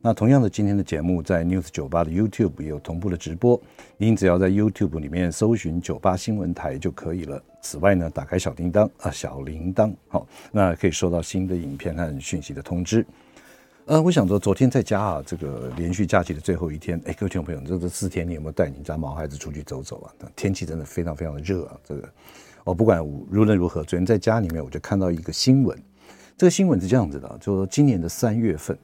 那同样的，今天的节目在 News 九八的 YouTube 也有同步的直播，您只要在 YouTube 里面搜寻九八新闻台就可以了。此外呢，打开小叮当啊，小铃铛，好，那可以收到新的影片和讯息的通知。呃，我想说，昨天在家啊，这个连续假期的最后一天，哎，各位听众朋友，这这四天你有没有带你家毛孩子出去走走啊？天气真的非常非常的热啊，这个，我不管无论如何，昨天在家里面我就看到一个新闻，这个新闻是这样子的，就是说今年的三月份。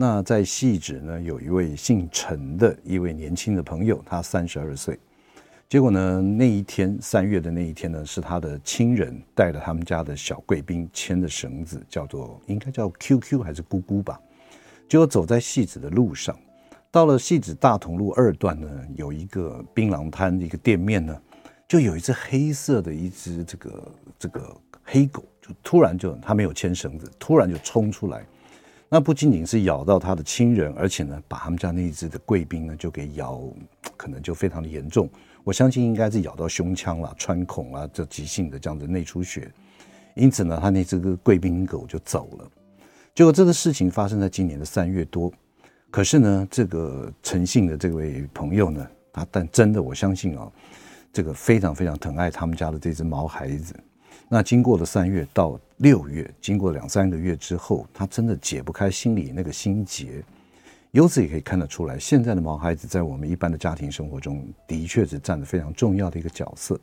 那在戏址呢，有一位姓陈的一位年轻的朋友，他三十二岁。结果呢，那一天三月的那一天呢，是他的亲人带了他们家的小贵宾牵的绳子，叫做应该叫 QQ 还是姑姑吧。结果走在戏子的路上，到了戏子大同路二段呢，有一个槟榔摊一个店面呢，就有一只黑色的一只这个这个黑狗，就突然就他没有牵绳子，突然就冲出来。那不仅仅是咬到他的亲人，而且呢，把他们家那一只的贵宾呢就给咬，可能就非常的严重。我相信应该是咬到胸腔了、穿孔啊，这急性的这样子内出血。因此呢，他那只个贵宾狗就走了。结果这个事情发生在今年的三月多，可是呢，这个诚信的这位朋友呢，他但真的我相信啊，这个非常非常疼爱他们家的这只毛孩子。那经过了三月到六月，经过两三个月之后，他真的解不开心里那个心结。由此也可以看得出来，现在的毛孩子在我们一般的家庭生活中的确是占着非常重要的一个角色。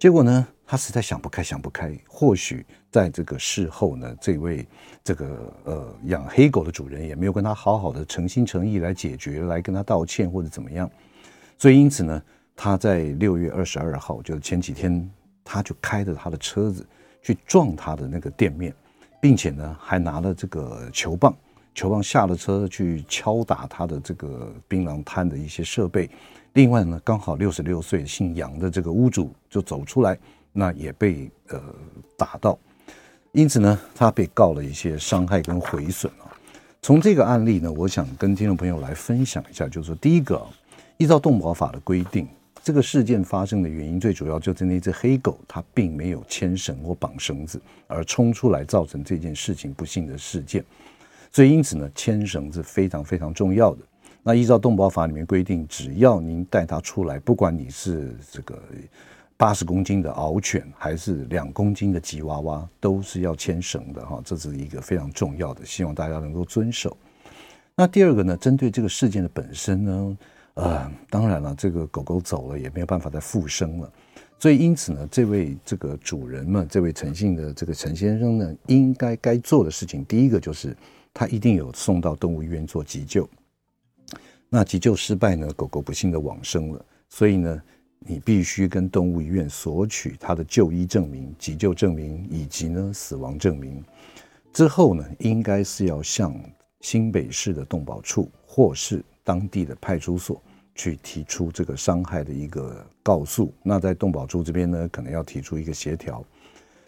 结果呢，他实在想不开，想不开。或许在这个事后呢，这位这个呃养黑狗的主人也没有跟他好好的诚心诚意来解决，来跟他道歉或者怎么样。所以因此呢，他在六月二十二号，就是前几天。他就开着他的车子去撞他的那个店面，并且呢，还拿了这个球棒，球棒下了车去敲打他的这个槟榔摊的一些设备。另外呢，刚好六十六岁姓杨的这个屋主就走出来，那也被呃打到，因此呢，他被告了一些伤害跟毁损啊。从这个案例呢，我想跟听众朋友来分享一下，就是说，第一个，依照动保法的规定。这个事件发生的原因，最主要就是那只黑狗，它并没有牵绳或绑绳子，而冲出来造成这件事情不幸的事件。所以因此呢，牵绳子非常非常重要的。那依照动保法里面规定，只要您带它出来，不管你是这个八十公斤的獒犬，还是两公斤的吉娃娃，都是要牵绳的哈。这是一个非常重要的，希望大家能够遵守。那第二个呢，针对这个事件的本身呢，呃，当然了，这个狗狗走了也没有办法再复生了，所以因此呢，这位这个主人们，这位陈姓的这个陈先生呢，应该该做的事情，第一个就是他一定有送到动物医院做急救。那急救失败呢，狗狗不幸的往生了，所以呢，你必须跟动物医院索取他的就医证明、急救证明以及呢死亡证明。之后呢，应该是要向新北市的动保处或是当地的派出所去提出这个伤害的一个告诉，那在动保处这边呢，可能要提出一个协调。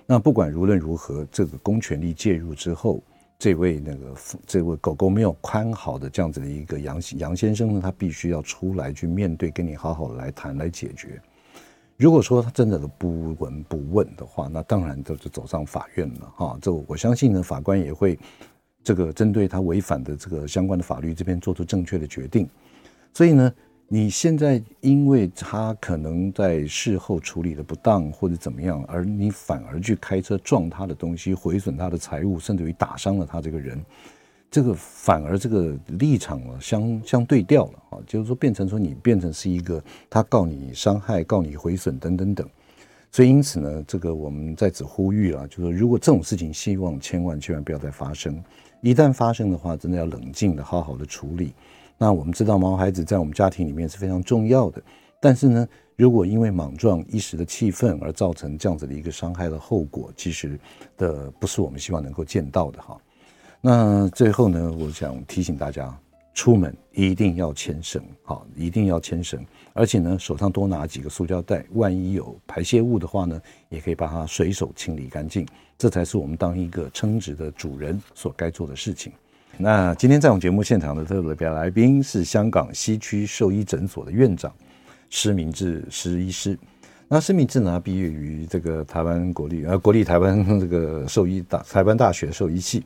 那不管无论如何，这个公权力介入之后，这位那个这位狗狗没有看好的这样子的一个杨杨先生呢，他必须要出来去面对，跟你好好来谈来解决。如果说他真的都不闻不问的话，那当然就是走上法院了哈。这我相信呢，法官也会。这个针对他违反的这个相关的法律这边做出正确的决定，所以呢，你现在因为他可能在事后处理的不当或者怎么样，而你反而去开车撞他的东西，毁损他的财物，甚至于打伤了他这个人，这个反而这个立场了相相对调了啊，就是说变成说你变成是一个他告你伤害、告你毁损等等等，所以因此呢，这个我们在此呼吁啊，就是说如果这种事情，希望千万千万不要再发生。一旦发生的话，真的要冷静的好好的处理。那我们知道毛孩子在我们家庭里面是非常重要的，但是呢，如果因为莽撞一时的气愤而造成这样子的一个伤害的后果，其实的不是我们希望能够见到的哈。那最后呢，我想提醒大家，出门一定要牵绳，好，一定要牵绳，而且呢，手上多拿几个塑胶袋，万一有排泄物的话呢，也可以把它随手清理干净，这才是我们当一个称职的主人所该做的事情。那今天在我们节目现场的特别来宾是香港西区兽医诊所的院长施明志施医师。那施明志呢，毕业于这个台湾国立呃国立台湾这个兽医大台湾大学兽医系，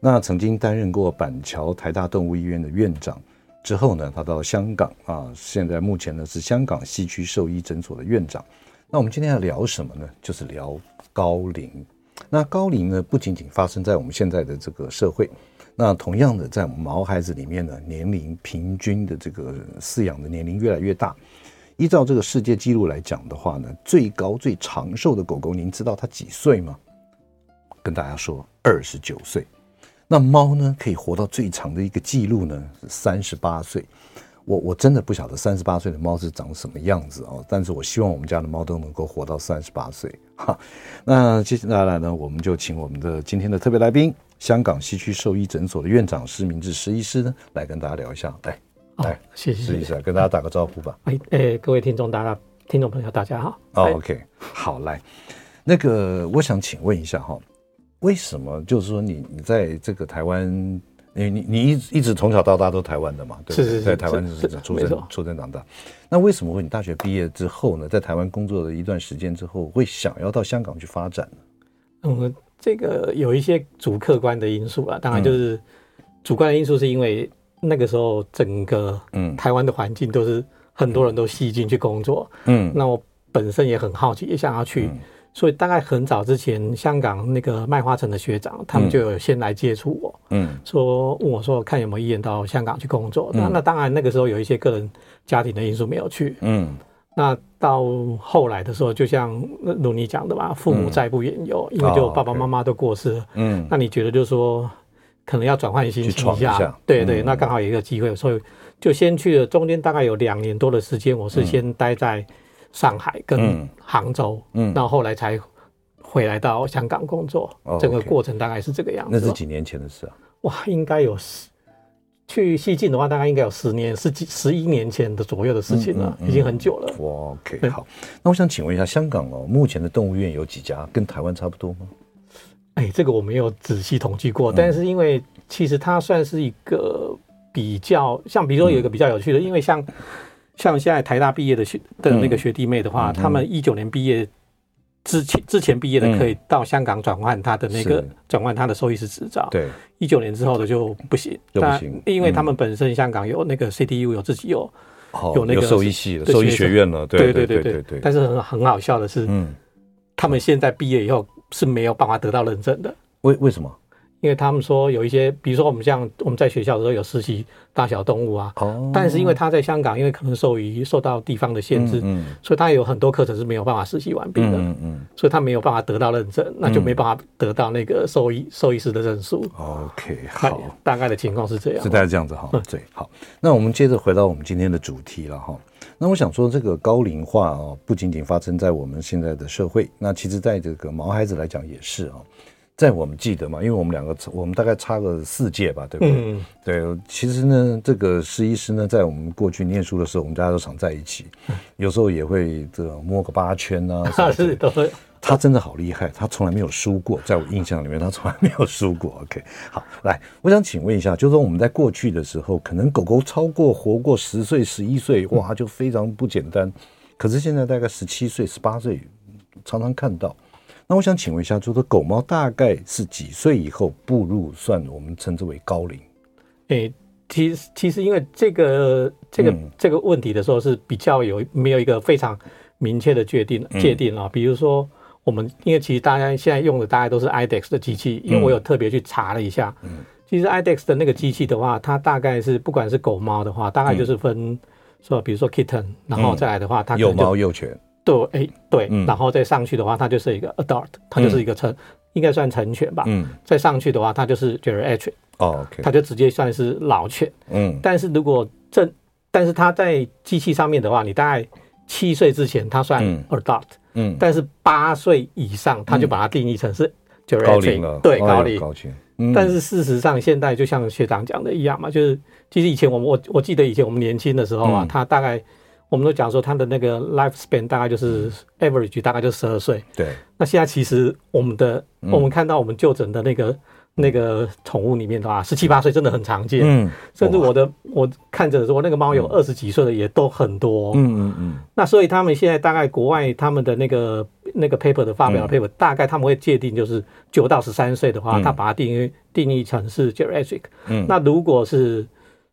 那曾经担任过板桥台大动物医院的院长，之后呢，他到香港啊，现在目前呢是香港西区兽医诊所的院长。那我们今天要聊什么呢？就是聊高龄。那高龄呢，不仅仅发生在我们现在的这个社会，那同样的在我们毛孩子里面呢，年龄平均的这个饲养的年龄越来越大。依照这个世界纪录来讲的话呢，最高最长寿的狗狗，您知道它几岁吗？跟大家说，二十九岁。那猫呢，可以活到最长的一个记录呢是三十八岁。我我真的不晓得三十八岁的猫是长什么样子哦，但是我希望我们家的猫都能够活到三十八岁。哈，那接下来呢，我们就请我们的今天的特别来宾，香港西区兽医诊所的院长施明志施医师呢，来跟大家聊一下。来。来，谢谢施医师，跟大家打个招呼吧。哎，哎，各位听众，大家听众朋友，大家好。哦，OK，好，来，那个，我想请问一下哈，为什么就是说你你在这个台湾，你你你一一直从小到大都台湾的嘛？对，是是，在台湾是出生出生长大。那为什么会你大学毕业之后呢，在台湾工作了一段时间之后，会想要到香港去发展呢？嗯，这个有一些主客观的因素啊，当然就是主观的因素是因为。那个时候，整个嗯台湾的环境都是很多人都吸进去工作，嗯，那我本身也很好奇，也想要去，所以大概很早之前，香港那个麦花臣的学长，他们就有先来接触我，嗯，说问我说看有没有意愿到香港去工作。那那当然那个时候有一些个人家庭的因素没有去，嗯，那到后来的时候，就像如你讲的吧，父母在不远游，因为就爸爸妈妈都过世了，嗯，那你觉得就是说。可能要转换心情一下，一下。对对，嗯、那刚好有一个机会，所以就先去了。中间大概有两年多的时间，我是先待在上海跟杭州，嗯，然后后来才回来到香港工作。嗯、整个过程大概是这个样子。那是几年前的事啊？哇，应该有十，去西进的话，大概应该有十年，十几十一年前的左右的事情了，嗯嗯嗯、已经很久了。哇，OK，好。那我想请问一下，香港哦，目前的动物园有几家？跟台湾差不多吗？哎，这个我没有仔细统计过，但是因为其实它算是一个比较像，比如说有一个比较有趣的，因为像像现在台大毕业的学的那个学弟妹的话，他们一九年毕业之前之前毕业的可以到香港转换他的那个转换他的兽医师执照，对，一九年之后的就不行，不行，因为他们本身香港有那个 CTU 有自己有有那个兽医系的兽医学院了，对对对对对，但是很很好笑的是，嗯，他们现在毕业以后。是没有办法得到认证的。为为什么？因为他们说有一些，比如说我们像我们在学校的时候有实习大小动物啊。哦。但是因为他在香港，因为可能兽医受到地方的限制，嗯，所以他有很多课程是没有办法实习完毕的。嗯嗯。所以他没有办法得到认证，那就没办法得到那个兽医兽医师的认书。OK，好。大概的情况是这样。是大概这样子哈。对，好。那我们接着回到我们今天的主题了哈。那我想说，这个高龄化啊，不仅仅发生在我们现在的社会，那其实在这个毛孩子来讲也是啊。在我们记得嘛，因为我们两个，我们大概差个四届吧，对不对？嗯、对，其实呢，这个施医师呢，在我们过去念书的时候，我们大家都常在一起，有时候也会这个摸个八圈啊，是都会。他真的好厉害，他从来没有输过，在我印象里面，他从来没有输过。OK，好，来，我想请问一下，就是说我们在过去的时候，可能狗狗超过活过十岁、十一岁，哇，就非常不简单。可是现在大概十七岁、十八岁，常常看到。那我想请问一下，就是说狗猫大概是几岁以后步入算我们称之为高龄？诶，其实其实因为这个这个、嗯、这个问题的时候是比较有没有一个非常明确的界定界定啊？嗯、比如说。我们因为其实大家现在用的大概都是 IDEXX 的机器，因为我有特别去查了一下，嗯，其实 IDEXX 的那个机器的话，它大概是不管是狗猫的话，大概就是分说，比如说 Kitten，然后再来的话，它幼猫幼犬，对，哎，对，然后再上去的话，它就是一个 Adult，它就是一个成，应该算成犬吧，嗯，再上去的话，它就是 Geriatric，哦它就直接算是老犬，嗯，但是如果这，但是它在机器上面的话，你大概七岁之前，它算 Adult。嗯，但是八岁以上，它就把它定义成是高龄了，对高龄高龄。但是事实上，现在就像学长讲的一样嘛，就是其实以前我们我我记得以前我们年轻的时候啊，他大概我们都讲说它的那个 life span 大概就是 average 大概就十二岁。对。那现在其实我们的我们看到我们就诊的那个。那个宠物里面的话，十七八岁真的很常见。嗯，甚至我的我看着说，那个猫有二十几岁的也都很多。嗯嗯嗯。那所以他们现在大概国外他们的那个那个 paper 的发表的 paper，大概他们会界定就是九到十三岁的话，他把它定义定义成是 geriatric。嗯。那如果是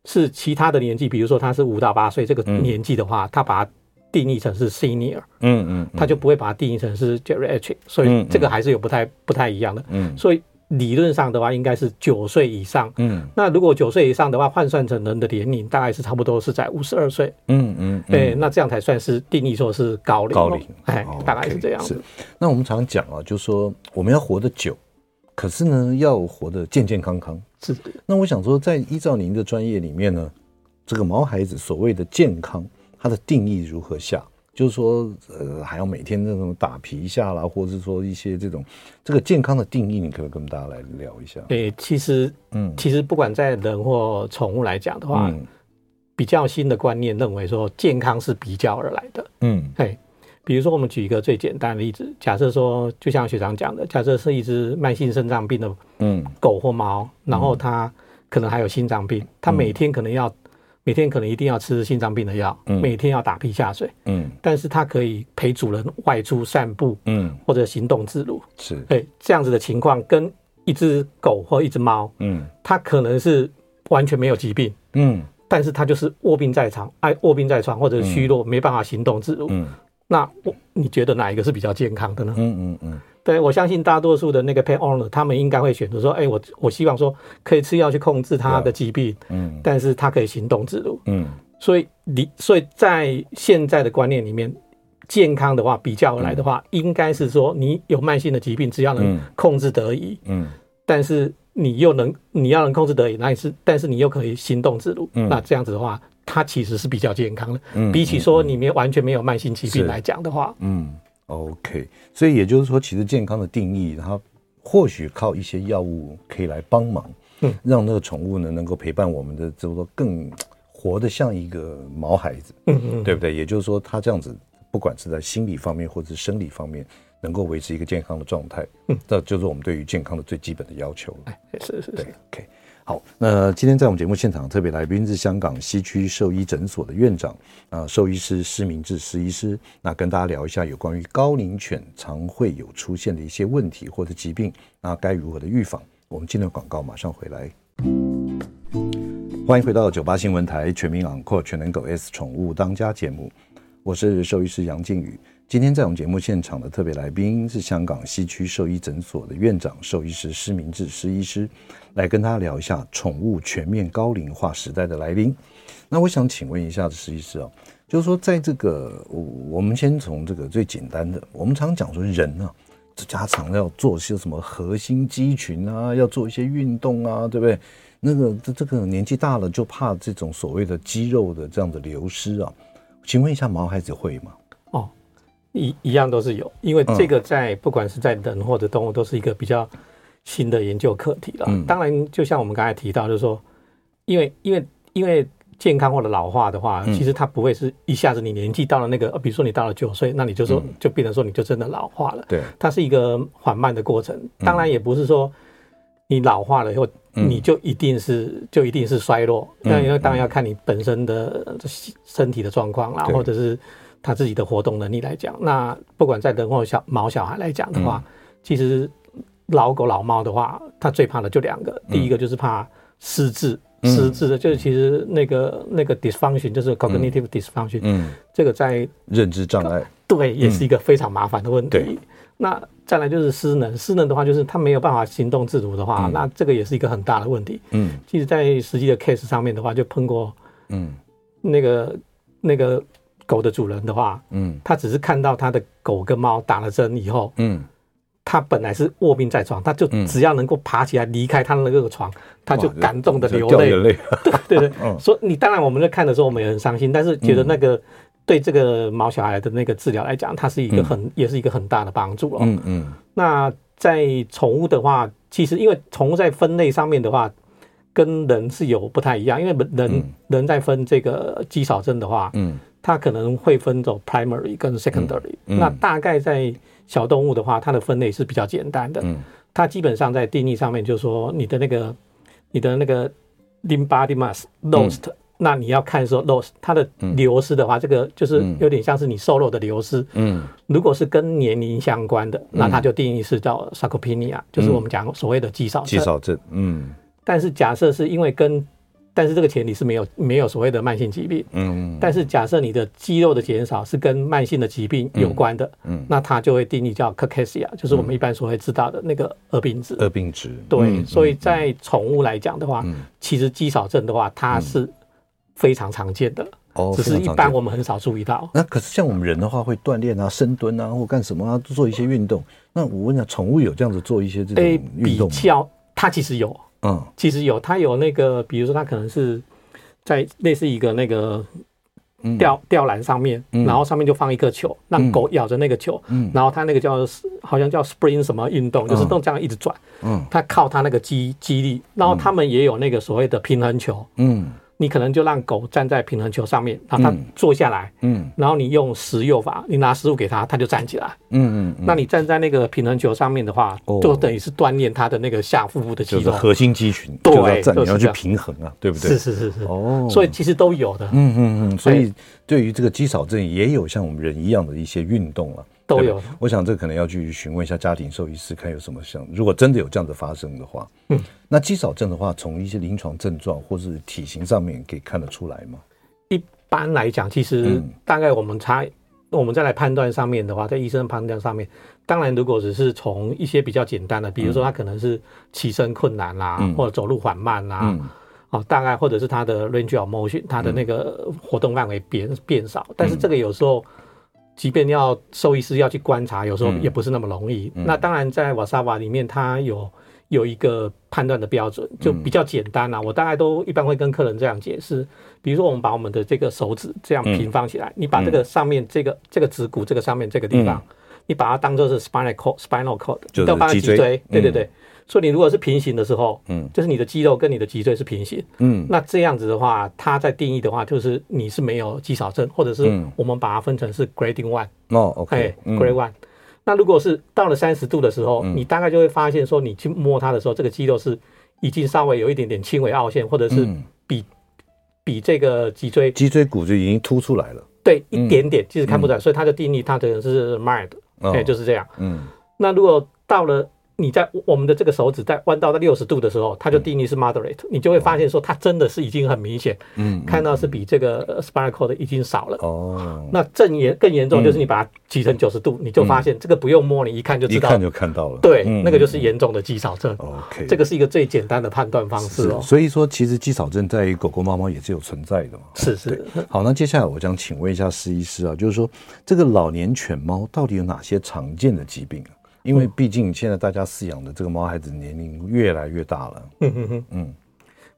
是其他的年纪，比如说他是五到八岁这个年纪的话，他把它定义成是 senior。嗯嗯。他就不会把它定义成是 geriatric，所以这个还是有不太不太一样的。嗯。所以。理论上的话，应该是九岁以上。嗯，那如果九岁以上的话，换算成人的年龄，大概是差不多是在五十二岁。嗯嗯，对，那这样才算是定义说是高龄。高龄，哎，大概是这样子。是。那我们常讲啊，就是说我们要活得久，可是呢，要活得健健康康。是。那我想说，在依照您的专业里面呢，这个毛孩子所谓的健康，它的定义如何下？就是说，呃，还要每天那种打皮下啦，或者是说一些这种这个健康的定义，你可不可以跟大家来聊一下？对，其实，嗯，其实不管在人或宠物来讲的话，嗯，比较新的观念认为说健康是比较而来的，嗯，嘿，比如说我们举一个最简单的例子，假设说，就像学长讲的，假设是一只慢性肾脏病的，嗯，狗或猫，然后它可能还有心脏病，它每天可能要。每天可能一定要吃心脏病的药，嗯，每天要打皮下水，嗯，但是它可以陪主人外出散步，嗯，或者行动自如，是，对，这样子的情况跟一只狗或一只猫，嗯，它可能是完全没有疾病，嗯，但是它就是卧病在床，爱卧病在床或者虚弱，没办法行动自如，嗯，那我你觉得哪一个是比较健康的呢？嗯嗯嗯。对，我相信大多数的那个 pet owner，他们应该会选择说，哎，我我希望说可以吃药去控制他的疾病，嗯，但是他可以行动自如，嗯，所以你所以在现在的观念里面，健康的话比较而来的话，嗯、应该是说你有慢性的疾病，只要能控制得宜，嗯，但是你又能你要能控制得宜，那也是，但是你又可以行动自如，嗯，那这样子的话，它其实是比较健康的，嗯，比起说你没完全没有慢性疾病来讲的话，嗯。OK，所以也就是说，其实健康的定义，它或许靠一些药物可以来帮忙，嗯，让那个宠物呢能够陪伴我们的，就是说更活得像一个毛孩子，嗯嗯，对不对？也就是说，它这样子，不管是在心理方面或者是生理方面，能够维持一个健康的状态，嗯，这就是我们对于健康的最基本的要求了。哎，是是，对，OK。好，那今天在我们节目现场特别来宾是香港西区兽医诊所的院长啊，兽医师施明志施医师，那跟大家聊一下有关于高龄犬常会有出现的一些问题或者疾病，那该如何的预防？我们进入广告，马上回来。欢迎回到九八新闻台全民昂阔全能狗 S 宠物当家节目，我是兽医师杨靖宇。今天在我们节目现场的特别来宾是香港西区兽医诊所的院长兽医师施明志施医师，来跟大家聊一下宠物全面高龄化时代的来临。那我想请问一下施医师啊，就是说在这个我们先从这个最简单的，我们常讲说人啊，家常要做些什么核心肌群啊，要做一些运动啊，对不对？那个这这个年纪大了就怕这种所谓的肌肉的这样的流失啊，请问一下毛孩子会吗？哦一一样都是有，因为这个在不管是在人或者动物，都是一个比较新的研究课题了。当然，就像我们刚才提到，就是说，因为因为因为健康或者老化的话，其实它不会是一下子你年纪到了那个，比如说你到了九岁，那你就说就变成说你就真的老化了。对，它是一个缓慢的过程。当然，也不是说你老化了以后你就一定是就一定是衰落。那因为当然要看你本身的身体的状况啦，或者是。他自己的活动能力来讲，那不管在人或小毛小孩来讲的话，嗯、其实老狗老猫的话，它最怕的就两个，嗯、第一个就是怕失智，嗯、失智的就是其实那个那个 dysfunction 就是 cognitive dysfunction，嗯，这个在认知障碍，对，也是一个非常麻烦的问题。嗯、那再来就是失能，失能的话就是他没有办法行动自如的话，嗯、那这个也是一个很大的问题。嗯，其实，在实际的 case 上面的话，就碰过，嗯，那个那个。狗的主人的话，嗯，他只是看到他的狗跟猫打了针以后，嗯，他本来是卧病在床，他就只要能够爬起来离开他的那个床，他就感动的流泪，对对对。所以你当然我们在看的时候，我们也很伤心，但是觉得那个对这个毛小孩的那个治疗来讲，它是一个很也是一个很大的帮助哦。嗯嗯。那在宠物的话，其实因为宠物在分类上面的话，跟人是有不太一样，因为人、嗯、人在分这个肌少症的话，嗯，它可能会分走 primary 跟 secondary，那大概在小动物的话，它的分类是比较简单的，嗯，它基本上在定义上面就是说你的那个你的那个 limb body mass lost、嗯。那你要看说 loss 它的流失的话，这个就是有点像是你瘦肉的流失。嗯，如果是跟年龄相关的，那它就定义是叫 sarcopenia，就是我们讲所谓的肌少症。肌少症，嗯。但是假设是因为跟，但是这个前提是没有没有所谓的慢性疾病。嗯。但是假设你的肌肉的减少是跟慢性的疾病有关的，嗯，那它就会定义叫 cachexia，就是我们一般所会知道的那个恶病质。恶病质。对，所以在宠物来讲的话，其实肌少症的话，它是。非常常见的，哦，只是一般我们很少注意到。那可是像我们人的话，会锻炼啊、深蹲啊，或干什么啊，做一些运动。那我问下，宠物有这样子做一些这种运动吗？比较，它其实有，嗯，其实有，它有那个，比如说它可能是在类似一个那个吊吊篮上面，然后上面就放一个球，让狗咬着那个球，嗯，然后它那个叫好像叫 spring 什么运动，就是都这样一直转，嗯，它靠它那个肌肌力，然后他们也有那个所谓的平衡球，嗯。你可能就让狗站在平衡球上面，然后它坐下来，嗯，然后你用食诱法，你拿食物给它，它就站起来，嗯嗯，那你站在那个平衡球上面的话，就等于是锻炼它的那个下腹部的肌肉，核心肌群，对，你要去平衡啊，对不对？是是是是，哦，所以其实都有的，嗯嗯嗯，所以对。于这个肌少症也有像我们人一样的一些运动了。都有，我想这可能要去询问一下家庭兽医师，看有什么像，如果真的有这样子发生的话，嗯，那肌少症的话，从一些临床症状或是体型上面可以看得出来吗？一般来讲，其实大概我们猜，嗯、我们再来判断上面的话，在医生判断上面，当然如果只是从一些比较简单的，比如说他可能是起身困难啦，嗯、或者走路缓慢啦，嗯、哦，大概或者是他的 range of motion，他的那个活动范围变变少，但是这个有时候。即便要兽医师要去观察，有时候也不是那么容易。那当然，在瓦萨瓦里面，它有有一个判断的标准，就比较简单啦、我大概都一般会跟客人这样解释，比如说，我们把我们的这个手指这样平放起来，嗯、你把这个上面这个这个指骨这个上面这个地方，嗯、你把它当做是 spinal cord，spinal cord，就是脊椎，对对对。嗯。所以你如果是平行的时候，嗯，就是你的肌肉跟你的脊椎是平行，嗯，那这样子的话，它在定义的话，就是你是没有肌少症，或者是我们把它分成是 grading one，哦，OK，grade one。那如果是到了三十度的时候，你大概就会发现说，你去摸它的时候，这个肌肉是已经稍微有一点点轻微凹陷，或者是比比这个脊椎脊椎骨就已经凸出来了，对，一点点，其实看不出来，所以它的定义它的是 mild，对，就是这样，嗯。那如果到了你在我们的这个手指在弯到到六十度的时候，它就定义是 moderate，你就会发现说它真的是已经很明显，嗯，看到是比这个 spinal cord 已经少了。哦，那更严更严重就是你把它挤成九十度，你就发现这个不用摸，你一看就知道，一看就看到了。对，那个就是严重的肌少症。OK，这个是一个最简单的判断方式哦。所以说，其实肌少症在狗狗、猫猫也是有存在的嘛。是是。好，那接下来我想请问一下施医师啊，就是说这个老年犬猫到底有哪些常见的疾病啊？因为毕竟现在大家饲养的这个毛孩子年龄越来越大了，嗯嗯嗯。嗯，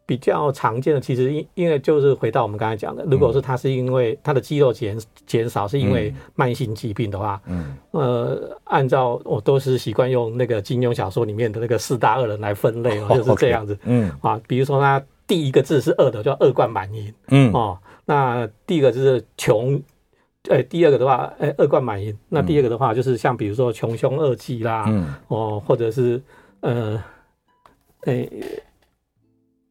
比较常见的其实因因为就是回到我们刚才讲的，如果是它是因为它的肌肉减减少是因为慢性疾病的话，嗯，呃，按照我都是习惯用那个金庸小说里面的那个四大恶人来分类哦，就是这样子，嗯。啊，比如说它第一个字是恶的，叫恶贯满盈，嗯。哦，那第一个就是穷。哎，第二个的话，哎，恶贯满盈。那第二个的话，就是像比如说穷凶恶极啦，嗯，哦，或者是呃，哎，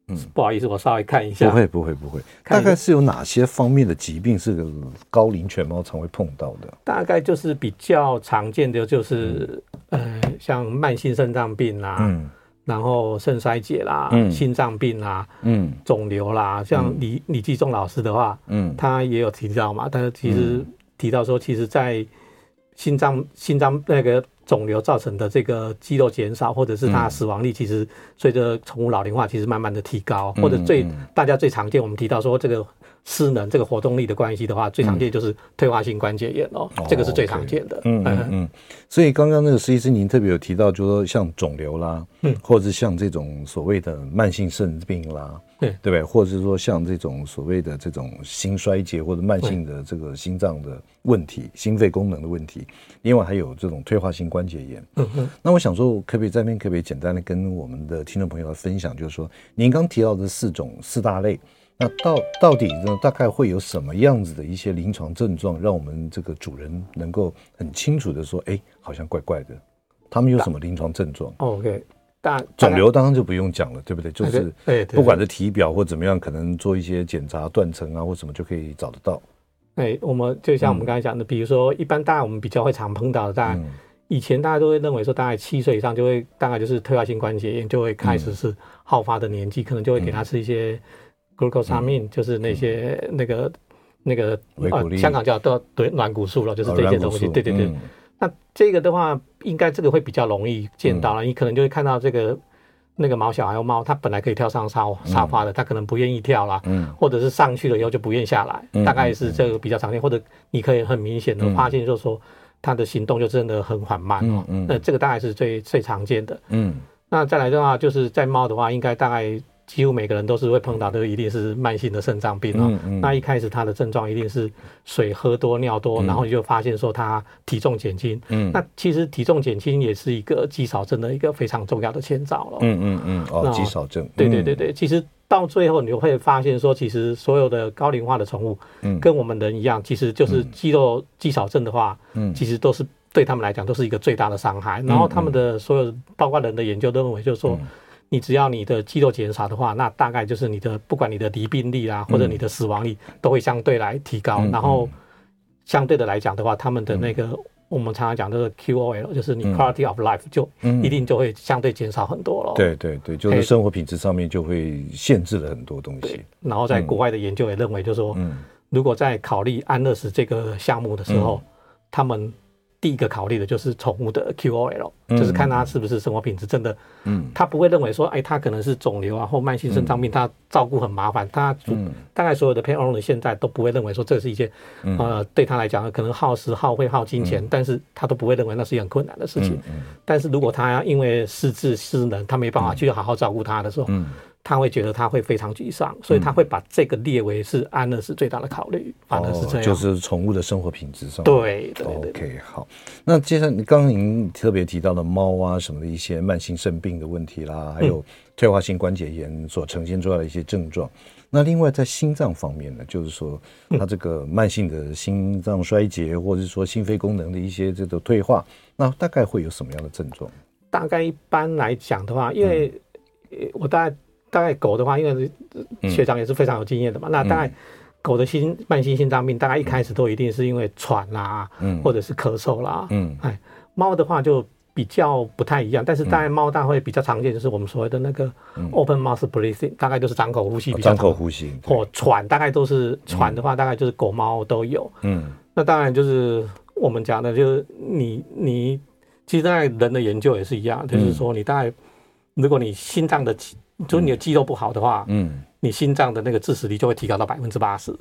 嗯，不好意思，我稍微看一下。不会，不会，不会。大概是有哪些方面的疾病是高龄犬猫常会碰到的？大概就是比较常见的，就是呃，像慢性肾脏病啦，嗯。然后肾衰竭啦，嗯、心脏病啦，嗯，肿瘤啦，像李李继忠老师的话，嗯，他也有提到嘛，但是其实提到说，其实，在心脏心脏那个肿瘤造成的这个肌肉减少，或者是他死亡率，其实随着宠物老龄化，其实慢慢的提高，或者最大家最常见，我们提到说这个失能这个活动力的关系的话，最常见就是退化性关节炎哦，这个是最常见的。哦 okay、嗯嗯嗯。所以刚刚那个施医师您特别有提到，就是说像肿瘤啦，嗯，或者是像这种所谓的慢性肾病啦，对对不对？或者是说像这种所谓的这种心衰竭或者慢性的这个心脏的问题、心肺功能的问题，另外还有这种退化性关节炎。嗯嗯。那我想说，可不可以在那边可不可以简单的跟我们的听众朋友来分享，就是说您刚提到的四种四大类。那到到底呢？大概会有什么样子的一些临床症状，让我们这个主人能够很清楚的说，哎，好像怪怪的。他们有什么临床症状？OK，大肿瘤当然就不用讲了，对不对？就是，不管是体表或怎么样，可能做一些检查断层啊或什么就可以找得到。哎，我们就像我们刚才讲的，比如说一般大家我们比较会常碰到的，大概以前大家都会认为说，大概七岁以上就会大概就是退化性关节炎就会开始是好发的年纪，可能就会给他吃一些。glucosamine、嗯、就是那些、嗯、那个那个呃，香港叫对对软骨素了，就是这些东西。对对对。嗯、那这个的话，应该这个会比较容易见到了。嗯、你可能就会看到这个那个毛小孩或猫，它本来可以跳上沙沙发的，它可能不愿意跳了，嗯，或者是上去了以后就不愿意下来，嗯、大概是这个比较常见。或者你可以很明显的发现，就是说它的行动就真的很缓慢哦。嗯，那这个大概是最最常见的。嗯，那再来的话，就是在猫的话，应该大概。几乎每个人都是会碰到的，一定是慢性的肾脏病哦。嗯嗯、那一开始他的症状一定是水喝多、尿多，嗯、然后你就发现说他体重减轻。嗯，那其实体重减轻也是一个肌少症的一个非常重要的前兆了。嗯嗯嗯，哦，肌少症。对对对对，其实到最后你会发现说，其实所有的高龄化的宠物，嗯，跟我们人一样，其实就是肌肉肌少症的话，嗯，其实都是对他们来讲都是一个最大的伤害。然后他们的所有包括人的研究都认为，就是说。你只要你的肌肉减少的话，那大概就是你的不管你的离病率啊，或者你的死亡率都会相对来提高。嗯、然后相对的来讲的话，他们的那个、嗯、我们常常讲的 QOL，就是你 quality of life 就一定就会相对减少很多了。对对对，就是生活品质上面就会限制了很多东西。然后在国外的研究也认为，就是说，嗯、如果在考虑安乐死这个项目的时候，嗯、他们。第一个考虑的就是宠物的 QOL，就是看它是不是生活品质真的，嗯，他不会认为说，哎，它可能是肿瘤啊或慢性肾脏病，他照顾很麻烦，他大概所有的 pet owner 现在都不会认为说这是一件，呃，对他来讲可能耗时耗费耗金钱，但是他都不会认为那是一件很困难的事情。但是如果他因为失智失能，他没办法去好好照顾他的时候，他会觉得他会非常沮丧，所以他会把这个列为是安乐死最大的考虑，反而是这样，就是宠物的生活品质上。对对对。OK，好。那接下来你刚刚您特别提到的猫啊什么的一些慢性肾病的问题啦，还有退化性关节炎所呈现出来的一些症状。那另外在心脏方面呢，就是说它这个慢性的心脏衰竭，或者是说心肺功能的一些这个退化，那大概会有什么样的症状？大概一般来讲的话，因为我大概。大概狗的话，因为学长也是非常有经验的嘛，嗯、那大概狗的心慢性心脏病，大概一开始都一定是因为喘啦，嗯、或者是咳嗽啦，嗯，哎，猫的话就比较不太一样，但是大概猫大会比较常见，就是我们所谓的那个 open mouth breathing，大概就是张口呼吸比较，张口呼吸或喘，大概都是喘的话，大概就是狗猫都有，嗯，那当然就是我们讲的，就是你你其实在人的研究也是一样，就是说你大概如果你心脏的。就是你的肌肉不好的话，嗯，你心脏的那个致死率就会提高到百分之八十。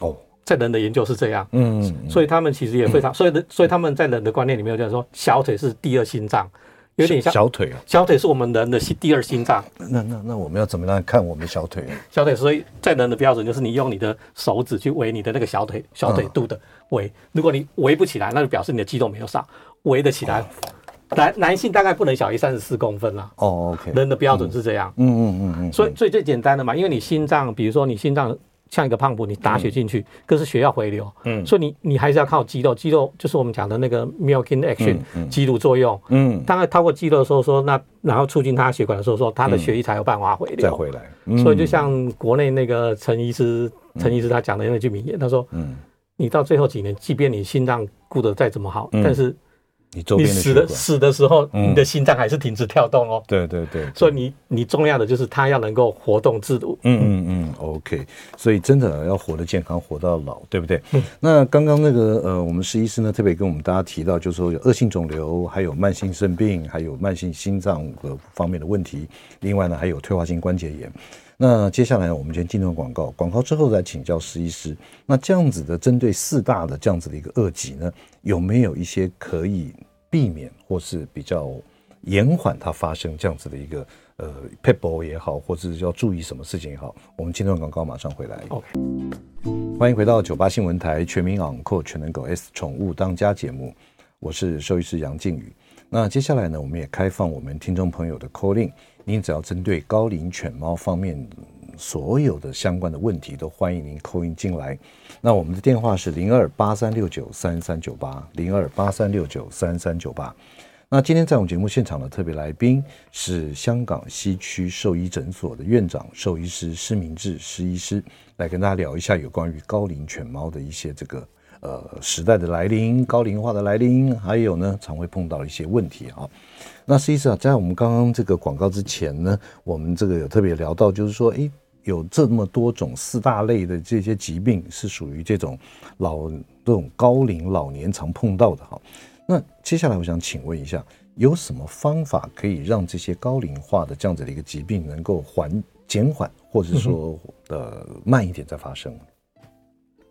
哦，在人的研究是这样，嗯，所以他们其实也非常，所以的，所以他们在人的观念里面就是说，小腿是第二心脏，有点像小腿啊，小腿是我们人的心第二心脏。那那那我们要怎么样看我们小腿？小腿，所以在人的标准就是你用你的手指去围你的那个小腿，小腿肚的围，如果你围不起来，那就表示你的肌肉没有上，围得起来。男男性大概不能小于三十四公分啦。哦，OK。人的标准是这样。嗯嗯嗯嗯。所以最最简单的嘛，因为你心脏，比如说你心脏像一个胖虎，你打血进去，可是血要回流。嗯。所以你你还是要靠肌肉，肌肉就是我们讲的那个 milking action，肌乳作用。嗯。大概，透过肌肉的时候说，那然后促进他血管的时候说，他的血液才有办法回流。再回来。所以就像国内那个陈医师，陈医师他讲的那句名言，他说：“嗯，你到最后几年，即便你心脏顾得再怎么好，但是。”你周边的死的死的时候，你的心脏还是停止跳动哦。对对对，所以你你重要的就是它要能够活动自如。嗯嗯嗯，OK。所以真的要活得健康，活到老，对不对？那刚刚那个呃，我们施医师呢特别跟我们大家提到，就是说有恶性肿瘤，还有慢性肾病，还有慢性心脏的方面的问题。另外呢，还有退化性关节炎。那接下来我们先进入广告，广告之后再请教施医师。那这样子的针对四大的这样子的一个恶疾呢，有没有一些可以避免或是比较延缓它发生这样子的一个呃 p e b l e 也好，或者是要注意什么事情也好？我们今天广告，马上回来。OK，欢迎回到九八新闻台全民昂扣全能狗 S 宠物当家节目，我是兽医师杨靖宇。那接下来呢，我们也开放我们听众朋友的 call in，您只要针对高龄犬猫方面所有的相关的问题，都欢迎您扣音进来。那我们的电话是零二八三六九三三九八零二八三六九三三九八。那今天在我们节目现场的特别来宾是香港西区兽医诊所的院长兽医师施明志施医师，来跟大家聊一下有关于高龄犬猫的一些这个。呃，时代的来临，高龄化的来临，还有呢，常会碰到一些问题啊。那施医师啊，在我们刚刚这个广告之前呢，我们这个有特别聊到，就是说，诶，有这么多种四大类的这些疾病是属于这种老这种高龄老年常碰到的哈。那接下来我想请问一下，有什么方法可以让这些高龄化的这样子的一个疾病能够缓减缓，或者说呃慢一点再发生？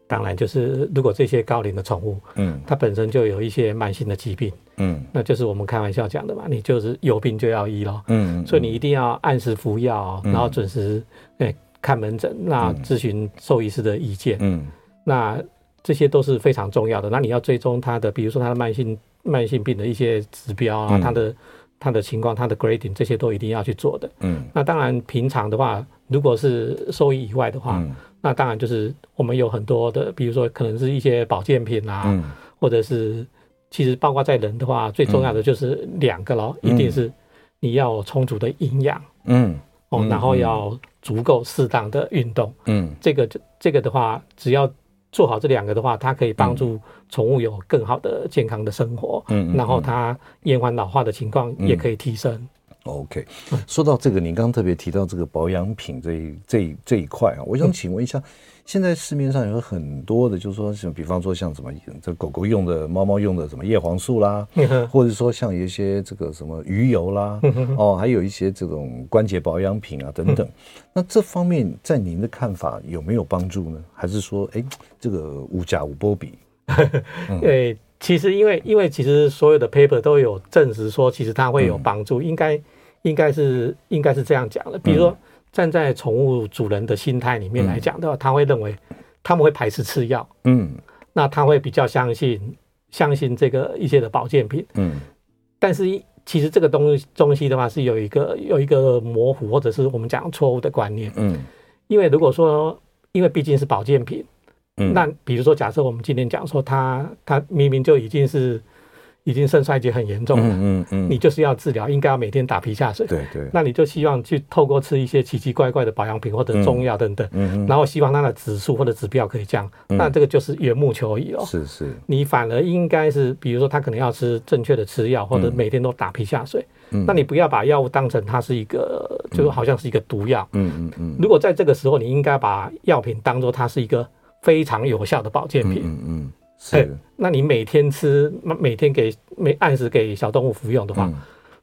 当然，就是如果这些高龄的宠物，嗯，它本身就有一些慢性的疾病，嗯，那就是我们开玩笑讲的嘛，你就是有病就要医咯，嗯，所以你一定要按时服药，然后准时诶看门诊，那咨询兽医师的意见，嗯，那这些都是非常重要的。那你要追踪他的，比如说他的慢性慢性病的一些指标啊，它的它的情况，它的 grading 这些都一定要去做的，嗯，那当然平常的话，如果是兽医以外的话。那当然就是我们有很多的，比如说可能是一些保健品啊，嗯、或者是其实包括在人的话，最重要的就是两个咯，嗯、一定是你要有充足的营养，嗯，哦，然后要足够适当的运动，嗯，这个这个的话，只要做好这两个的话，它可以帮助宠物有更好的健康的生活，嗯，然后它延缓老化的情况也可以提升。OK，说到这个，您刚刚特别提到这个保养品这一这一这一块啊，我想请问一下，现在市面上有很多的，就是说像比方说像什么这狗狗用的、猫猫用的什么叶黄素啦，或者说像一些这个什么鱼油啦，哦，还有一些这种关节保养品啊等等，那这方面在您的看法有没有帮助呢？还是说，哎，这个无价无波比？对。其实，因为因为其实所有的 paper 都有证实说，其实它会有帮助，应该应该是应该是这样讲的。比如说，站在宠物主人的心态里面来讲的话，他会认为他们会排斥吃药，嗯，那他会比较相信相信这个一些的保健品，嗯，但是其实这个东东西的话是有一个有一个模糊或者是我们讲错误的观念，嗯，因为如果说因为毕竟是保健品。那比如说，假设我们今天讲说他他明明就已经是已经肾衰竭很严重了，嗯嗯，你就是要治疗，应该要每天打皮下水，对对，那你就希望去透过吃一些奇奇怪怪的保养品或者中药等等，嗯，然后希望它的指数或者指标可以降，那这个就是缘木求鱼哦，是是，你反而应该是比如说他可能要吃正确的吃药，或者每天都打皮下水，那你不要把药物当成它是一个就好像是一个毒药，嗯嗯嗯，如果在这个时候，你应该把药品当做它是一个。非常有效的保健品，嗯嗯，是、欸。那你每天吃，每天给每按时给小动物服用的话，嗯、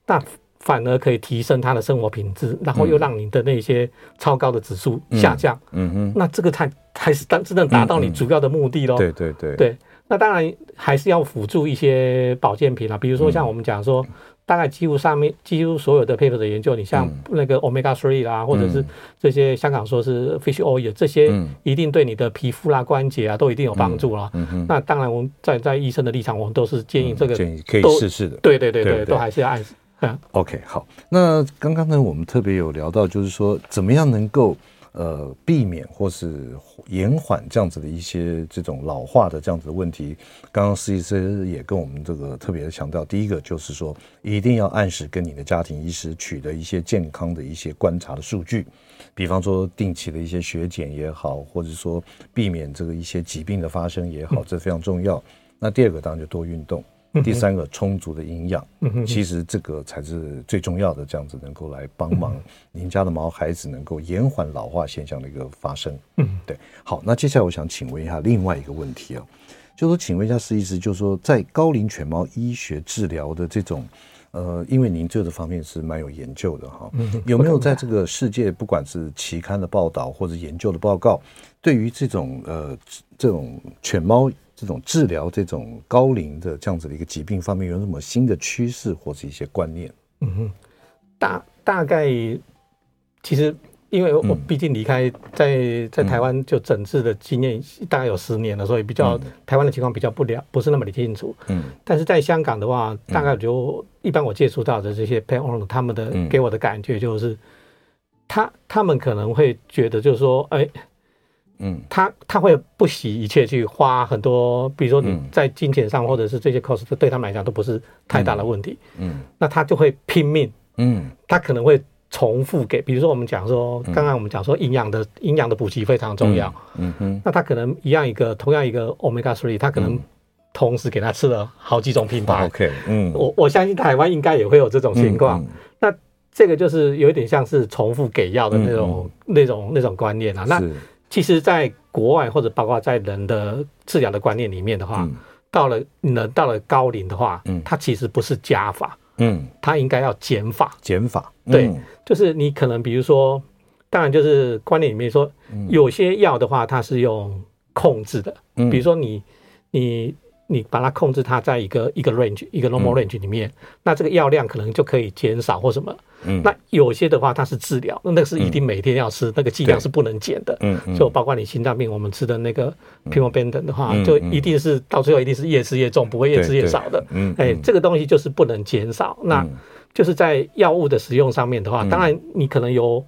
那反而可以提升它的生活品质，然后又让你的那些超高的指数下降，嗯嗯，那这个才才是当真正达到你主要的目的喽。对对对对。那当然还是要辅助一些保健品啊，比如说像我们讲说。嗯大概几乎上面几乎所有的 paper 的研究，你像那个 omega three 啦，嗯、或者是这些香港说是 fish oil，这些一定对你的皮肤啦、关节啊都一定有帮助啦。嗯嗯、那当然，我们在在医生的立场，我们都是建议这个建议可以试试的。对对对对，都还是要按。嗯、OK，好。那刚刚呢，我们特别有聊到，就是说怎么样能够。呃，避免或是延缓这样子的一些这种老化的这样子的问题。刚刚施医师也跟我们这个特别的强调，第一个就是说，一定要按时跟你的家庭医师取得一些健康的一些观察的数据，比方说定期的一些血检也好，或者说避免这个一些疾病的发生也好，这非常重要。那第二个当然就多运动。第三个充足的营养，其实这个才是最重要的，这样子能够来帮忙您家的毛孩子能够延缓老化现象的一个发生。嗯，对。好，那接下来我想请问一下另外一个问题啊，就是说，请问一下施医师，就是说在高龄犬猫医学治疗的这种呃，因为您这个方面是蛮有研究的哈，有没有在这个世界，不管是期刊的报道或者研究的报告，对于这种呃这种犬猫这种治疗这种高龄的这样子的一个疾病方面，有什么新的趋势或是一些观念？嗯哼，大大概其实。因为我毕竟离开在在台湾就诊治的经验大概有十年了，所以比较台湾的情况比较不了不是那么的清楚。嗯，但是在香港的话，大概就一般我接触到的这些 pet owner 他们的给我的感觉就是，他他们可能会觉得就是说，哎，嗯，他他会不惜一切去花很多，比如说你在金钱上或者是这些 cost 对他们来讲都不是太大的问题。嗯，那他就会拼命。嗯，他可能会。重复给，比如说我们讲说，刚刚我们讲说营养的营养的补给非常重要。嗯哼，那他可能一样一个同样一个 Omega Three，他可能同时给他吃了好几种品牌。OK，嗯，我我相信台湾应该也会有这种情况。那这个就是有一点像是重复给药的那种那种那种观念啊。那其实，在国外或者包括在人的治疗的观念里面的话，到了人到了高龄的话，嗯，它其实不是加法。嗯，它应该要减法，减法，对，就是你可能比如说，当然就是观念里面说，有些药的话，它是用控制的，比如说你你。你把它控制，它在一个一个 range 一个 normal range 里面，嗯、那这个药量可能就可以减少或什么。嗯，那有些的话，它是治疗，那那是一定每天要吃，嗯、那个剂量是不能减的。嗯嗯，就包括你心脏病，我们吃的那个 Pimobendan 的话，嗯、就一定是到最后一定是越吃越重，不会越吃越少的。嗯，哎，这个东西就是不能减少。嗯、那就是在药物的使用上面的话，当然你可能有。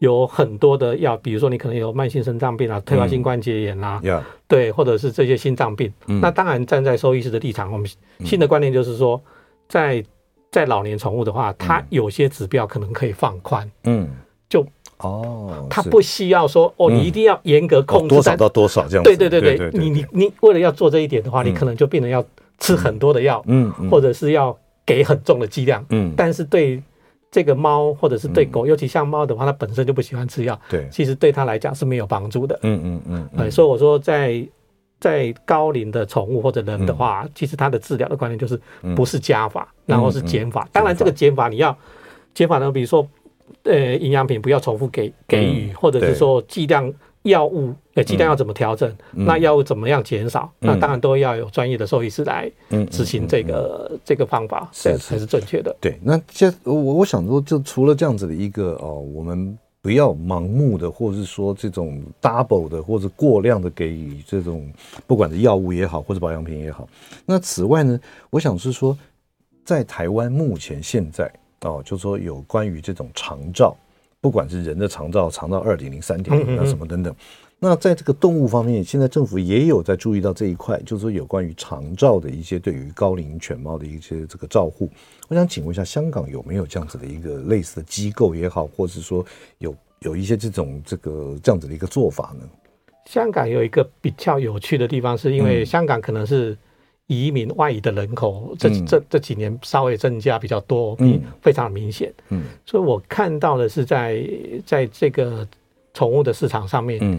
有很多的药，比如说你可能有慢性肾脏病啊、退化性关节炎啊，嗯、对，或者是这些心脏病。嗯、那当然站在兽医师的立场，我们新的观念就是说，在在老年宠物的话，它有些指标可能可以放宽。嗯，就哦，它不需要说哦，你一定要严格控制、哦、多少到多少这样。对对对对，对，对，对，你你你为了要做这一点的话，嗯、你可能就变成要吃很多的药，嗯，嗯。或者是要给很重的剂量，嗯，但是对。这个猫或者是对狗，尤其像猫的话，它本身就不喜欢吃药。对，其实对它来讲是没有帮助的。嗯嗯嗯。对，所以我说，在在高龄的宠物或者人的话，其实它的治疗的观念就是不是加法，然后是减法。当然，这个减法你要减法呢，比如说，呃，营养品不要重复给给予，或者是说剂量。药物呃，剂量要怎么调整？嗯、那药物怎么样减少？嗯、那当然都要有专业的兽医师来执行这个、这个方法，是才是正确的。对，那这我我想说，就除了这样子的一个哦，我们不要盲目的，或者是说这种 double 的或者过量的给予这种，不管是药物也好，或者保养品也好。那此外呢，我想是说，在台湾目前现在哦，就说有关于这种长照。不管是人的长照、长照二点零、三点零啊什么等等，那在这个动物方面，现在政府也有在注意到这一块，就是说有关于长照的一些对于高龄犬猫的一些这个照护。我想请问一下，香港有没有这样子的一个类似的机构也好，或者是说有有一些这种这个这样子的一个做法呢？香港有一个比较有趣的地方，是因为香港可能是。移民外移的人口这这这几年稍微增加比较多，嗯，非常明显，嗯，所以我看到的是在在这个宠物的市场上面，嗯，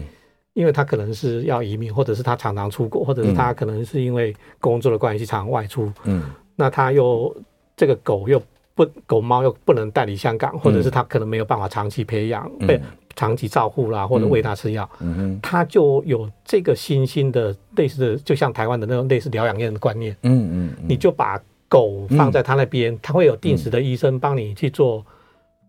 因为他可能是要移民，或者是他常常出国，或者是他可能是因为工作的关系常常外出，嗯，那他又这个狗又不狗猫又不能带离香港，或者是他可能没有办法长期培养，被。长期照护啦，或者喂它吃药，嗯哼，它就有这个新兴的类似的，就像台湾的那种类似疗养院的观念，嗯嗯，你就把狗放在它那边，它会有定时的医生帮你去做。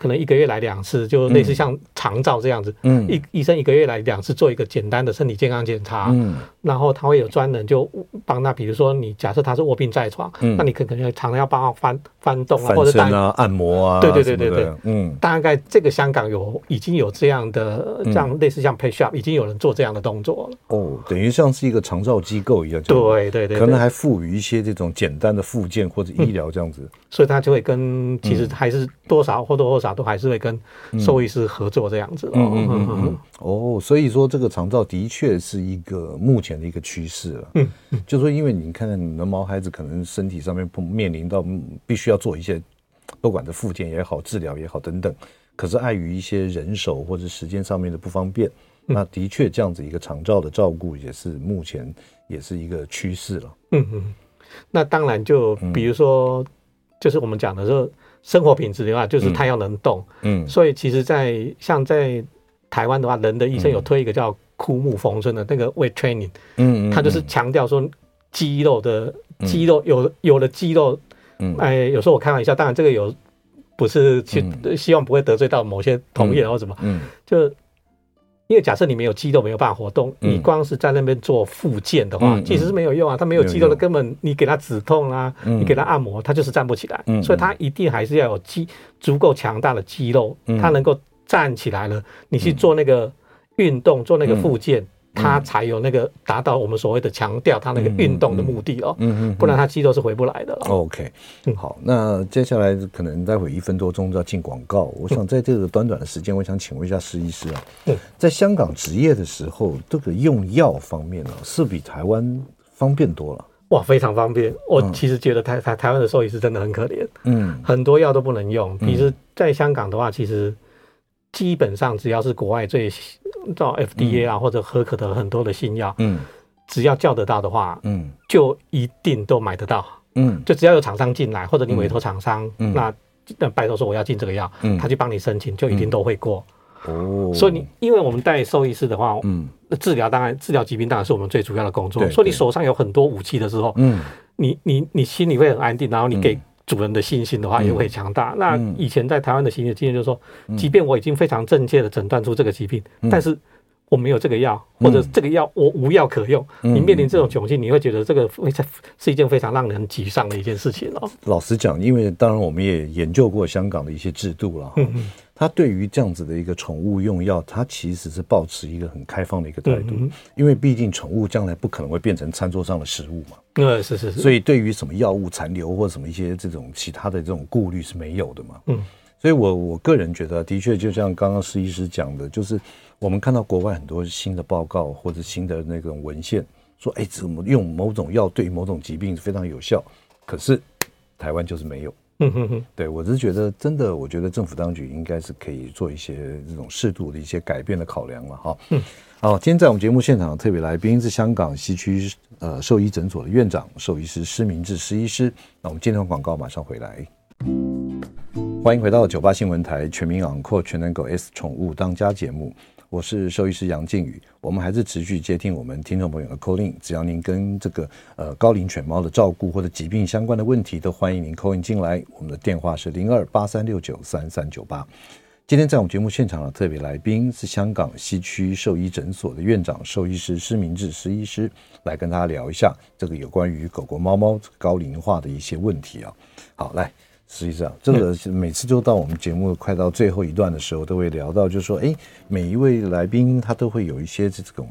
可能一个月来两次，就类似像长照这样子。嗯，医医生一个月来两次做一个简单的身体健康检查。嗯，然后他会有专人就帮他，比如说你假设他是卧病在床，嗯，那你可能要常常要帮他翻翻动啊，或者啊按摩啊。对对对对对，嗯，大概这个香港有已经有这样的这样类似像 pay shop 已经有人做这样的动作了。哦，等于像是一个长照机构一样。对对对，可能还赋予一些这种简单的附件或者医疗这样子。所以他就会跟其实还是多少或多或少都还是会跟兽医师合作这样子。嗯嗯嗯嗯。哦，所以说这个长照的确是一个目前的一个趋势了。嗯嗯。就说因为你看你的毛孩子可能身体上面不面临到必须要做一些，不管是复健也好、治疗也好等等，可是碍于一些人手或者时间上面的不方便，那的确这样子一个长照的照顾也是目前也是一个趋势了。嗯嗯。那当然就比如说。就是我们讲的说生活品质的话，就是他要能动。嗯，所以其实，在像在台湾的话，人的医生有推一个叫枯木逢春的那个 weight training。嗯，他就是强调说肌肉的肌肉有有了肌肉。嗯，哎，有时候我开玩笑，当然这个有不是去希望不会得罪到某些同业或什么。嗯，就。因为假设你没有肌肉，没有办法活动，你光是在那边做复健的话，其实是没有用啊。他没有肌肉的，根本你给他止痛啊，你给他按摩，他就是站不起来。所以他一定还是要有肌足够强大的肌肉，他能够站起来了，你去做那个运动，做那个复健。他才有那个达到我们所谓的强调他那个运动的目的哦，嗯嗯，不然他肌肉是回不来的。OK，好，那接下来可能待会一分多钟就要进广告，我想在这个短短的时间，我想请问一下施医师啊，在香港执业的时候，这个用药方面呢，是比台湾方便多了？哇，非常方便。我其实觉得台台台湾的兽医师真的很可怜，嗯，很多药都不能用。其实在香港的话，其实基本上只要是国外最。到 FDA 啊，或者合可的很多的新药，嗯，只要叫得到的话，嗯，就一定都买得到，嗯，就只要有厂商进来，或者你委托厂商，那那拜托说我要进这个药，嗯，他去帮你申请，就一定都会过。哦，所以你因为我们带兽医师的话，嗯，治疗当然治疗疾病当然是我们最主要的工作，所以你手上有很多武器的时候，嗯，你你你心里会很安定，然后你给主人的信心的话也会强大。那以前在台湾的行医经验就是说，即便我已经非常正确的诊断出这个疾病，但是我没有这个药，或者这个药我无药可用，你面临这种窘境，你会觉得这个非常是一件非常让人沮丧的一件事情哦。老实讲，因为当然我们也研究过香港的一些制度了，他对于这样子的一个宠物用药，他其实是保持一个很开放的一个态度，因为毕竟宠物将来不可能会变成餐桌上的食物嘛。对，是是是。所以对于什么药物残留或者什么一些这种其他的这种顾虑是没有的嘛。嗯。所以我我个人觉得，的确就像刚刚施医师讲的，就是我们看到国外很多新的报告或者新的那种文献，说哎，怎么用某种药对于某种疾病非常有效，可是台湾就是没有。嗯哼哼，对，我是觉得真的，我觉得政府当局应该是可以做一些这种适度的一些改变的考量了哈。嗯，好，今天在我们节目现场的特别来宾是香港西区呃兽医诊所的院长兽医师施明志施医师。那我们今天广告马上回来，欢迎回到九八新闻台全民昂阔全能狗 S 宠物当家节目。我是兽医师杨靖宇，我们还是持续接听我们听众朋友的 call in，只要您跟这个呃高龄犬猫的照顾或者疾病相关的问题，都欢迎您 call in 进来。我们的电话是零二八三六九三三九八。今天在我们节目现场的特别来宾是香港西区兽医诊所的院长兽医师施明志施医师，来跟大家聊一下这个有关于狗狗猫猫高龄化的一些问题啊。好，来。实际上，这个每次就到我们节目快到最后一段的时候，都会聊到，就是说，哎，每一位来宾他都会有一些这种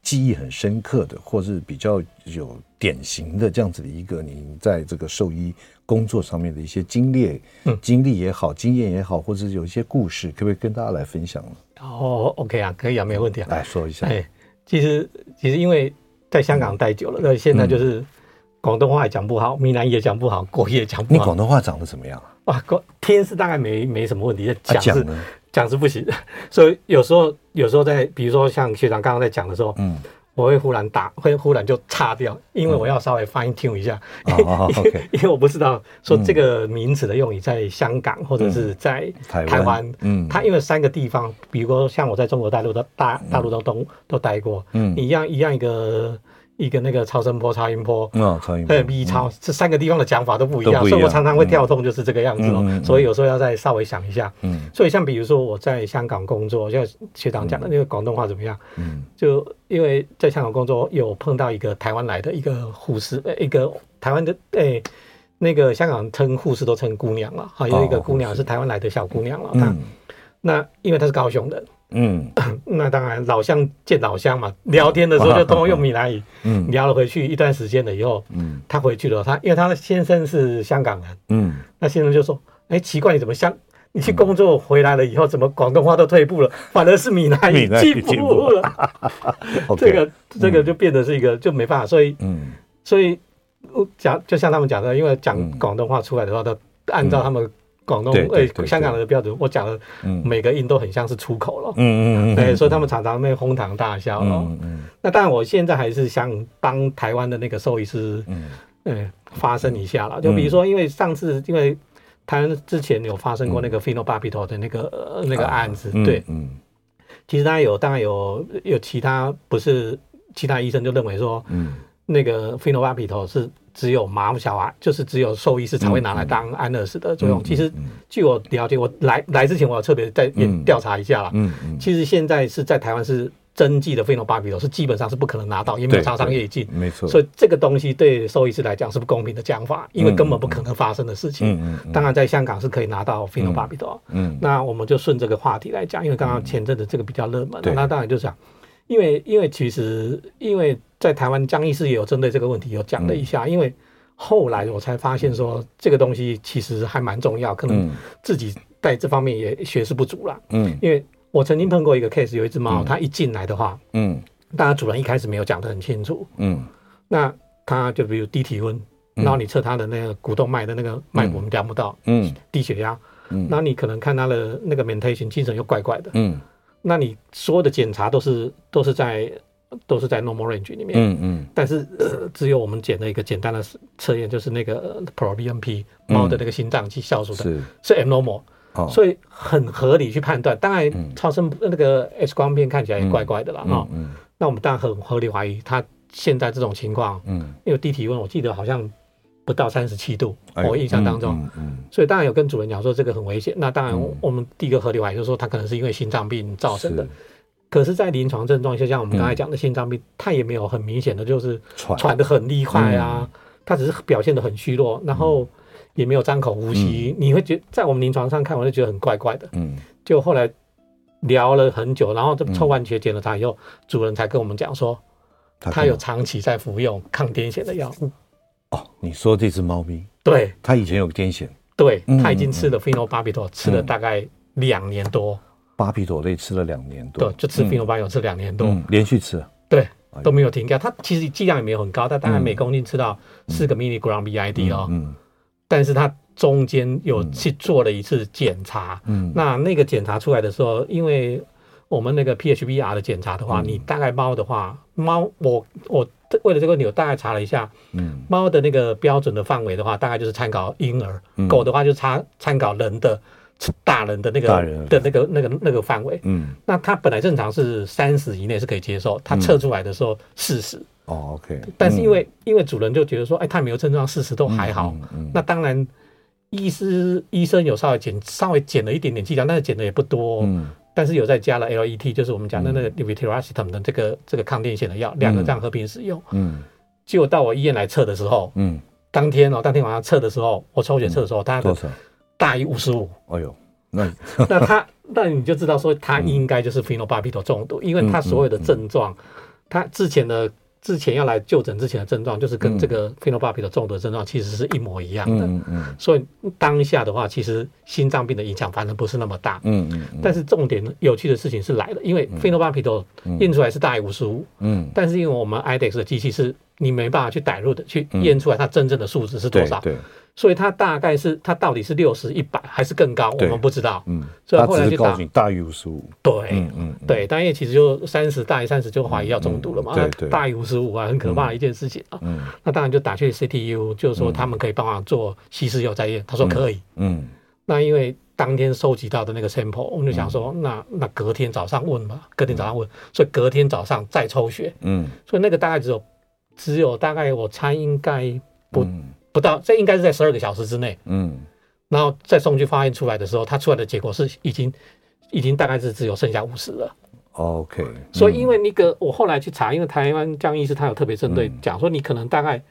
记忆很深刻的，或是比较有典型的这样子的一个你在这个兽医工作上面的一些经历、经历也好，经验也好，或者是有一些故事，可不可以跟大家来分享呢？哦，OK 啊，可以啊，没有问题啊，来说一下。哎，其实其实因为在香港待久了，那现在就是。广东话也讲不好，闽南也讲不好，国语也讲不好。你广东话讲的怎么样啊？哇，天是大概没没什么问题，讲是讲是不行。所以有时候有时候在，比如说像学长刚刚在讲的时候，嗯，我会忽然打，会忽然就岔掉，因为我要稍微 fine tune 一下，因为我不知道说这个名词的用语在香港或者是在台湾，嗯，它因为三个地方，比如说像我在中国大陆的大大陆都都都待过，嗯，一样一样一个。一个那个超声波、超音波，嗯，超音波，对，B 超，这三个地方的讲法都不一样，所以我常常会跳动，就是这个样子哦。所以有时候要再稍微想一下，嗯，所以像比如说我在香港工作，像学长讲的那个广东话怎么样？嗯，就因为在香港工作，有碰到一个台湾来的一个护士，呃，一个台湾的，诶，那个香港称护士都称姑娘了，好，有一个姑娘是台湾来的小姑娘了，嗯，那因为她是高雄的。嗯，那当然老乡见老乡嘛，聊天的时候就通通用闽南语。嗯，聊了回去一段时间了以后，嗯，他回去了，他因为他的先生是香港人，嗯，那先生就说，哎，奇怪，你怎么香？你去工作回来了以后，怎么广东话都退步了，反而是闽南语进步了？这个这个就变得是一个就没办法，所以嗯，所以我讲就像他们讲的，因为讲广东话出来的话，都按照他们。广东诶，香港人的标准，我讲的每个音都很像是出口了，嗯嗯嗯，所以他们常常被哄堂大笑了。嗯嗯。那当然，我现在还是想帮台湾的那个兽医师，嗯，发声一下了。就比如说，因为上次因为台湾之前有发生过那个 phenobarbital 的那个、嗯、那个案子，啊、对，嗯，其实大家有，当然有有其他不是其他医生就认为说，嗯，那个 phenobarbital 是。只有马小孩，就是只有兽医师才会拿来当安乐死的作用。其实，据我了解，我来来之前我有特别在调查一下了。嗯嗯。其实现在是在台湾是针剂的 phenobarbital 是基本上是不可能拿到，也没有厂商业进。没错。所以这个东西对兽医师来讲是不公平的讲法，因为根本不可能发生的事情。嗯嗯。当然，在香港是可以拿到 phenobarbital。嗯。那我们就顺这个话题来讲，因为刚刚前阵子这个比较热门。那当然就是讲，因为因为其实因为。在台湾，江医师也有针对这个问题有讲了一下，因为后来我才发现说这个东西其实还蛮重要，可能自己在这方面也学识不足了。嗯，因为我曾经碰过一个 case，有一只猫，它一进来的话，嗯，当然主人一开始没有讲得很清楚，嗯，那它就比如低体温，然后你测它的那个股动脉的那个脉搏我们量不到，嗯，低血压，嗯，那你可能看它的那个 mentation 精神又怪怪的，嗯，那你所有的检查都是都是在。都是在 normal range 里面，嗯嗯，但是呃，只有我们检了一个简单的测验，就是那个 proBNP 猫的那个心脏及酵素的，是。是 abnormal，所以很合理去判断。当然，超声那个 X 光片看起来也怪怪的了哈。那我们当然很合理怀疑，它现在这种情况，嗯，因为低体温，我记得好像不到三十七度，我印象当中，嗯，所以当然有跟主人讲说这个很危险。那当然，我们第一个合理怀疑就是说，他可能是因为心脏病造成的。可是，在临床症状，就像我们刚才讲的心脏病，他也没有很明显的，就是喘得很厉害啊，他只是表现得很虚弱，然后也没有张口呼吸。你会觉在我们临床上看，我就觉得很怪怪的。嗯，就后来聊了很久，然后这抽完血检了他以后，主人才跟我们讲说，他有长期在服用抗癫痫的药物。哦，你说这只猫咪？对，它以前有癫痫。对，它已经吃了 phenobarbital，吃了大概两年多。巴比妥类吃了两年多，对，就吃 phenobarbital 吃两年多，连续吃，对，都没有停掉。它其实剂量也没有很高，它大概每公斤吃到四个 milligram BID 哦，嗯，但是它中间有去做了一次检查，嗯，那那个检查出来的时候，因为我们那个 PHBR 的检查的话，你大概猫的话，猫我我为了这个我大概查了一下，嗯，猫的那个标准的范围的话，大概就是参考婴儿，狗的话就参参考人的。大人的那个的那个那个那个范围，嗯，那它本来正常是三十以内是可以接受，它测出来的时候四十，哦，OK，但是因为因为主人就觉得说，哎，他没有症状，四十都还好，那当然，医师医生有稍微减稍微减了一点点剂量，但是减的也不多，嗯，但是有在加了 LET，就是我们讲的那个 levetiracetam 的这个这个抗癫痫的药，两个这样合并使用，嗯，结果到我医院来测的时候，嗯，当天哦，当天晚上测的时候，我抽血测的时候，大概大于五十五，哎呦，那。那他那你就知道说他应该就是 phenobarbital 中毒，因为他所有的症状，他之前的之前要来就诊之前的症状，就是跟这个 phenobarbital 中毒的症状其实是一模一样的。嗯嗯。所以当下的话，其实心脏病的影响反正不是那么大。嗯嗯。但是重点有趣的事情是来了，因为 phenobarbital 验出来是大于五十五。嗯。但是因为我们 IDEX 的机器是你没办法去逮入的，去验出来它真正的数值是多少。对。所以它大概是它到底是六十、一百还是更高，我们不知道。嗯，所以后来就打大于五十五。对，嗯嗯，对，但因为其实就三十大于三十就怀疑要中毒了嘛。对对。大于五十五啊，很可怕的一件事情啊。嗯。那当然就打去 CTU，就是说他们可以帮忙做稀释药再验，他说可以。嗯。那因为当天收集到的那个 sample，我们就想说，那那隔天早上问嘛，隔天早上问，所以隔天早上再抽血。嗯。所以那个大概只有只有大概我猜应该不。不到，这应该是在十二个小时之内。嗯，然后再送去化验出来的时候，它出来的结果是已经，已经大概是只有剩下五十了。OK，所以因为那个我后来去查，因为台湾江医师他有特别针对讲说，你可能大概。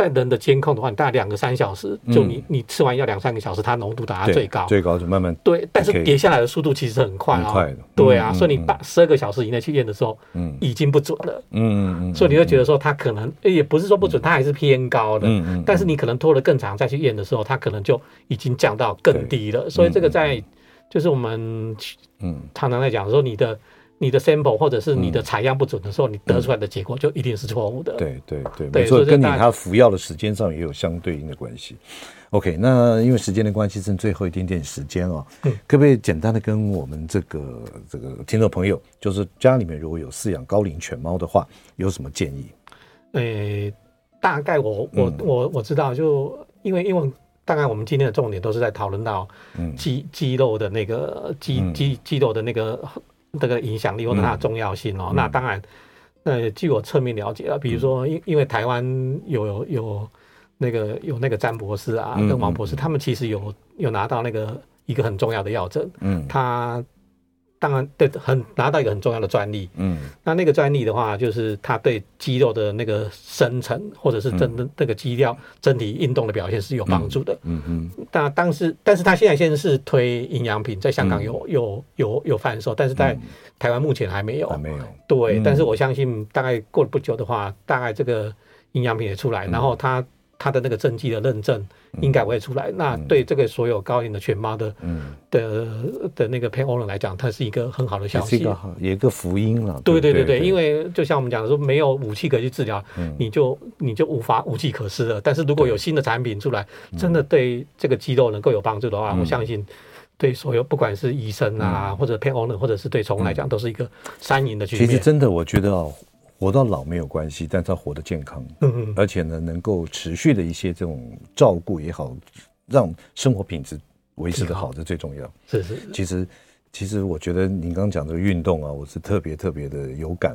在人的监控的话，你大概两个三小时，就你你吃完药两三个小时，它浓度达到最高，最高就慢慢对，但是跌下来的速度其实很快啊，对啊，所以你八十二个小时以内去验的时候，嗯，已经不准了，嗯嗯，所以你会觉得说它可能也不是说不准，它还是偏高的，但是你可能拖得更长再去验的时候，它可能就已经降到更低了，所以这个在就是我们嗯。常常在讲说你的。你的 sample 或者是你的采样不准的时候，你得出来的结果就一定是错误的。对对对，没错，跟你他服药的时间上也有相对应的关系。OK，那因为时间的关系，剩最后一点点时间哦，嗯可不可以简单的跟我们这个这个听众朋友，就是家里面如果有饲养高龄犬猫的话，有什么建议？诶，大概我我我我知道，就因为因为大概我们今天的重点都是在讨论到肌肌肉的那个肌肌肌肉的那个这个影响力或者它的重要性哦。那当然，呃，据我侧面了解啊，比如说因因为台湾有有那个有那个詹博士啊跟王博士，他们其实有有拿到那个一个很重要的药证，嗯，他。当然，对，很拿到一个很重要的专利。嗯，那那个专利的话，就是它对肌肉的那个生成，或者是真的那个肌料整体运动的表现是有帮助的。嗯嗯。但当时，但是他现在现在是推营养品，在香港有有有有贩售，但是在台湾目前还没有。还没有。对，但是我相信，大概过了不久的话，大概这个营养品也出来，然后它。它的那个针剂的认证应该会出来，嗯、那对这个所有高龄的犬猫的、嗯、的的那个 pet owner 来讲，它是一个很好的消息，也一,一个福音了。对对对对，因为就像我们讲的说，没有武器可以去治疗，嗯、你就你就无法无计可施了。但是如果有新的产品出来，真的对这个肌肉能够有帮助的话，嗯、我相信对所有不管是医生啊，嗯、或者 pet owner，或者是对宠物来讲，都是一个三赢的局面。其实真的，我觉得哦。活到老没有关系，但是他活得健康，嗯嗯，而且呢，能够持续的一些这种照顾也好，让生活品质维持的好，这最重要。是是，其实其实我觉得您刚刚讲这个运动啊，我是特别特别的有感，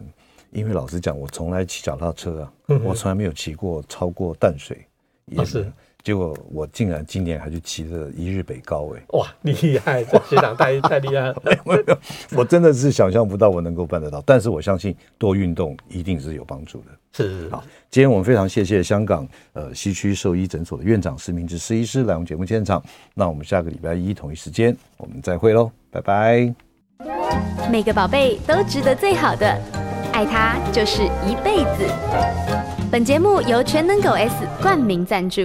因为老实讲，我从来骑脚踏车啊，我从来没有骑过超过淡水，也是。结果我竟然今年还去骑了一日北高哎！哇，厉害！这学长太太厉害了！没有没有，我真的是想象不到我能够办得到。但是我相信多运动一定是有帮助的。是是是。好，今天我们非常谢谢香港呃西区兽医诊所的院长施明志施医师来我们节目现场。那我们下个礼拜一同一时间我们再会喽，拜拜。每个宝贝都值得最好的，爱他就是一辈子。本节目由全能狗 S 冠名赞助。